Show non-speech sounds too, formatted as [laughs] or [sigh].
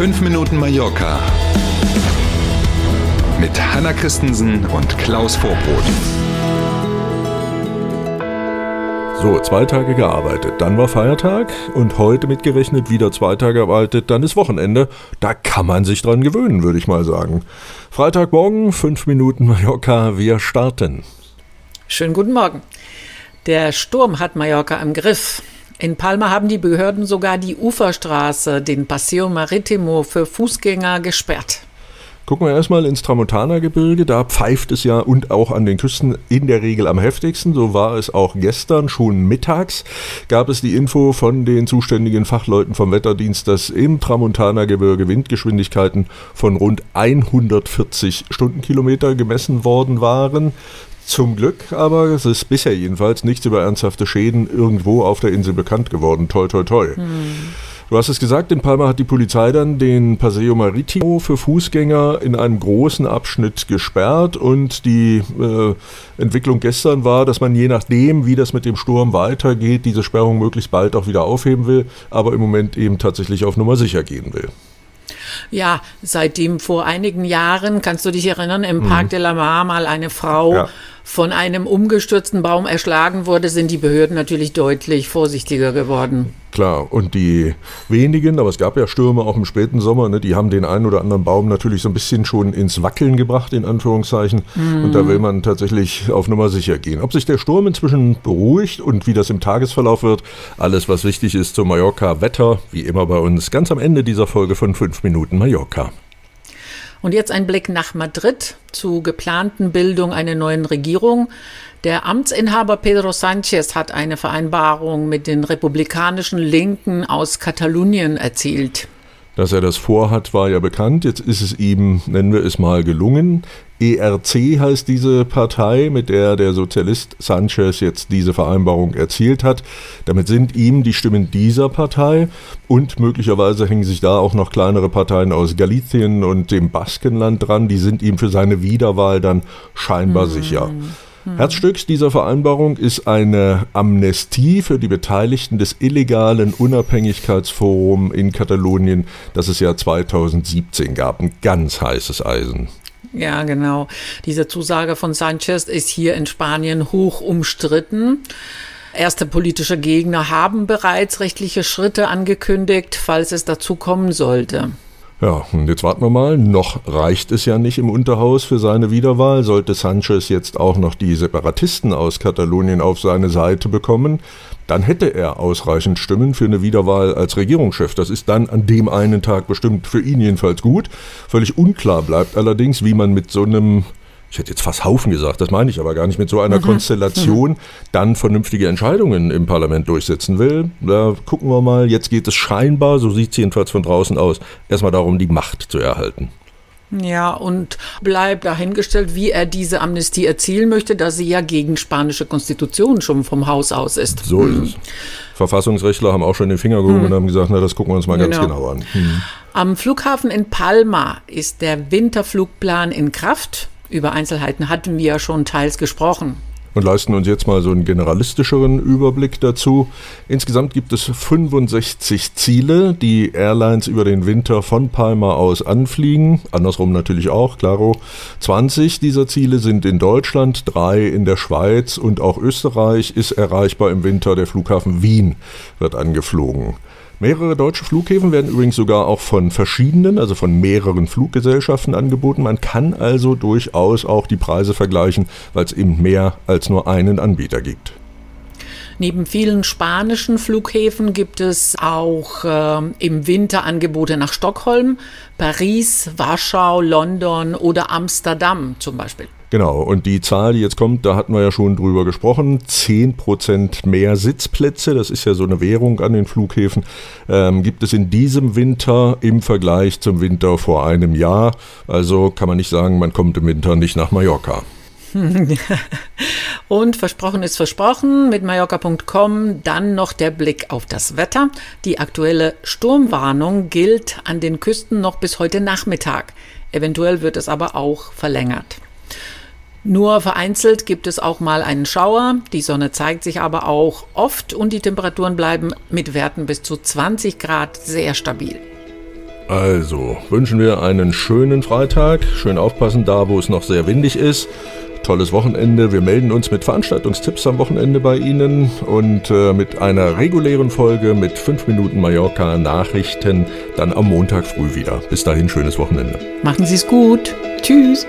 5 Minuten Mallorca mit Hanna Christensen und Klaus Vorbrot. So, zwei Tage gearbeitet, dann war Feiertag und heute mitgerechnet wieder zwei Tage gearbeitet, dann ist Wochenende. Da kann man sich dran gewöhnen, würde ich mal sagen. Freitagmorgen, fünf Minuten Mallorca, wir starten. Schönen guten Morgen. Der Sturm hat Mallorca im Griff. In Palma haben die Behörden sogar die Uferstraße, den Paseo Maritimo, für Fußgänger gesperrt. Gucken wir erstmal ins Tramontana-Gebirge. Da pfeift es ja und auch an den Küsten in der Regel am heftigsten. So war es auch gestern. Schon mittags gab es die Info von den zuständigen Fachleuten vom Wetterdienst, dass im Tramontana-Gebirge Windgeschwindigkeiten von rund 140 Stundenkilometer gemessen worden waren. Zum Glück aber, es ist bisher jedenfalls nichts über ernsthafte Schäden irgendwo auf der Insel bekannt geworden. Toi, toi, toi. Hm. Du hast es gesagt, in Palma hat die Polizei dann den Paseo Maritimo für Fußgänger in einem großen Abschnitt gesperrt und die äh, Entwicklung gestern war, dass man je nachdem, wie das mit dem Sturm weitergeht, diese Sperrung möglichst bald auch wieder aufheben will, aber im Moment eben tatsächlich auf Nummer sicher gehen will. Ja, seitdem vor einigen Jahren, kannst du dich erinnern, im Park mhm. de la Mar mal eine Frau ja von einem umgestürzten Baum erschlagen wurde, sind die Behörden natürlich deutlich vorsichtiger geworden. Klar, und die wenigen, aber es gab ja Stürme auch im späten Sommer, ne, die haben den einen oder anderen Baum natürlich so ein bisschen schon ins Wackeln gebracht, in Anführungszeichen. Mm. Und da will man tatsächlich auf Nummer sicher gehen. Ob sich der Sturm inzwischen beruhigt und wie das im Tagesverlauf wird, alles, was wichtig ist zum Mallorca-Wetter, wie immer bei uns, ganz am Ende dieser Folge von 5 Minuten Mallorca. Und jetzt ein Blick nach Madrid zu geplanten Bildung einer neuen Regierung. Der Amtsinhaber Pedro Sanchez hat eine Vereinbarung mit den republikanischen Linken aus Katalonien erzielt. Dass er das vorhat, war ja bekannt. Jetzt ist es ihm, nennen wir es mal, gelungen. ERC heißt diese Partei, mit der der Sozialist Sanchez jetzt diese Vereinbarung erzielt hat. Damit sind ihm die Stimmen dieser Partei und möglicherweise hängen sich da auch noch kleinere Parteien aus Galicien und dem Baskenland dran. Die sind ihm für seine Wiederwahl dann scheinbar hm. sicher. Hm. Herzstück dieser Vereinbarung ist eine Amnestie für die Beteiligten des illegalen Unabhängigkeitsforums in Katalonien, das es ja 2017 gab. Ein ganz heißes Eisen. Ja, genau. Diese Zusage von Sanchez ist hier in Spanien hoch umstritten. Erste politische Gegner haben bereits rechtliche Schritte angekündigt, falls es dazu kommen sollte. Ja, und jetzt warten wir mal. Noch reicht es ja nicht im Unterhaus für seine Wiederwahl. Sollte Sanchez jetzt auch noch die Separatisten aus Katalonien auf seine Seite bekommen, dann hätte er ausreichend Stimmen für eine Wiederwahl als Regierungschef. Das ist dann an dem einen Tag bestimmt für ihn jedenfalls gut. Völlig unklar bleibt allerdings, wie man mit so einem ich hätte jetzt fast Haufen gesagt, das meine ich aber gar nicht, mit so einer mhm. Konstellation mhm. dann vernünftige Entscheidungen im Parlament durchsetzen will. Da gucken wir mal, jetzt geht es scheinbar, so sieht es jedenfalls von draußen aus, erstmal darum, die Macht zu erhalten. Ja, und bleibt dahingestellt, wie er diese Amnestie erzielen möchte, da sie ja gegen spanische Konstitution schon vom Haus aus ist. So ist es. Verfassungsrechtler haben auch schon den Finger gehoben hm. und haben gesagt, na, das gucken wir uns mal genau. ganz genau an. Hm. Am Flughafen in Palma ist der Winterflugplan in Kraft. Über Einzelheiten hatten wir ja schon teils gesprochen und leisten uns jetzt mal so einen generalistischeren Überblick dazu. Insgesamt gibt es 65 Ziele, die Airlines über den Winter von Palma aus anfliegen. Andersrum natürlich auch, klaro. 20 dieser Ziele sind in Deutschland, drei in der Schweiz und auch Österreich ist erreichbar im Winter. Der Flughafen Wien wird angeflogen. Mehrere deutsche Flughäfen werden übrigens sogar auch von verschiedenen, also von mehreren Fluggesellschaften angeboten. Man kann also durchaus auch die Preise vergleichen, weil es eben mehr als nur einen Anbieter gibt. Neben vielen spanischen Flughäfen gibt es auch äh, im Winter Angebote nach Stockholm, Paris, Warschau, London oder Amsterdam zum Beispiel. Genau, und die Zahl, die jetzt kommt, da hatten wir ja schon drüber gesprochen, 10% mehr Sitzplätze, das ist ja so eine Währung an den Flughäfen, ähm, gibt es in diesem Winter im Vergleich zum Winter vor einem Jahr. Also kann man nicht sagen, man kommt im Winter nicht nach Mallorca. [laughs] Und versprochen ist versprochen mit Mallorca.com. Dann noch der Blick auf das Wetter. Die aktuelle Sturmwarnung gilt an den Küsten noch bis heute Nachmittag. Eventuell wird es aber auch verlängert. Nur vereinzelt gibt es auch mal einen Schauer. Die Sonne zeigt sich aber auch oft und die Temperaturen bleiben mit Werten bis zu 20 Grad sehr stabil. Also, wünschen wir einen schönen Freitag. Schön aufpassen da, wo es noch sehr windig ist. Tolles Wochenende. Wir melden uns mit Veranstaltungstipps am Wochenende bei Ihnen und äh, mit einer regulären Folge mit 5 Minuten Mallorca Nachrichten dann am Montag früh wieder. Bis dahin, schönes Wochenende. Machen Sie es gut. Tschüss.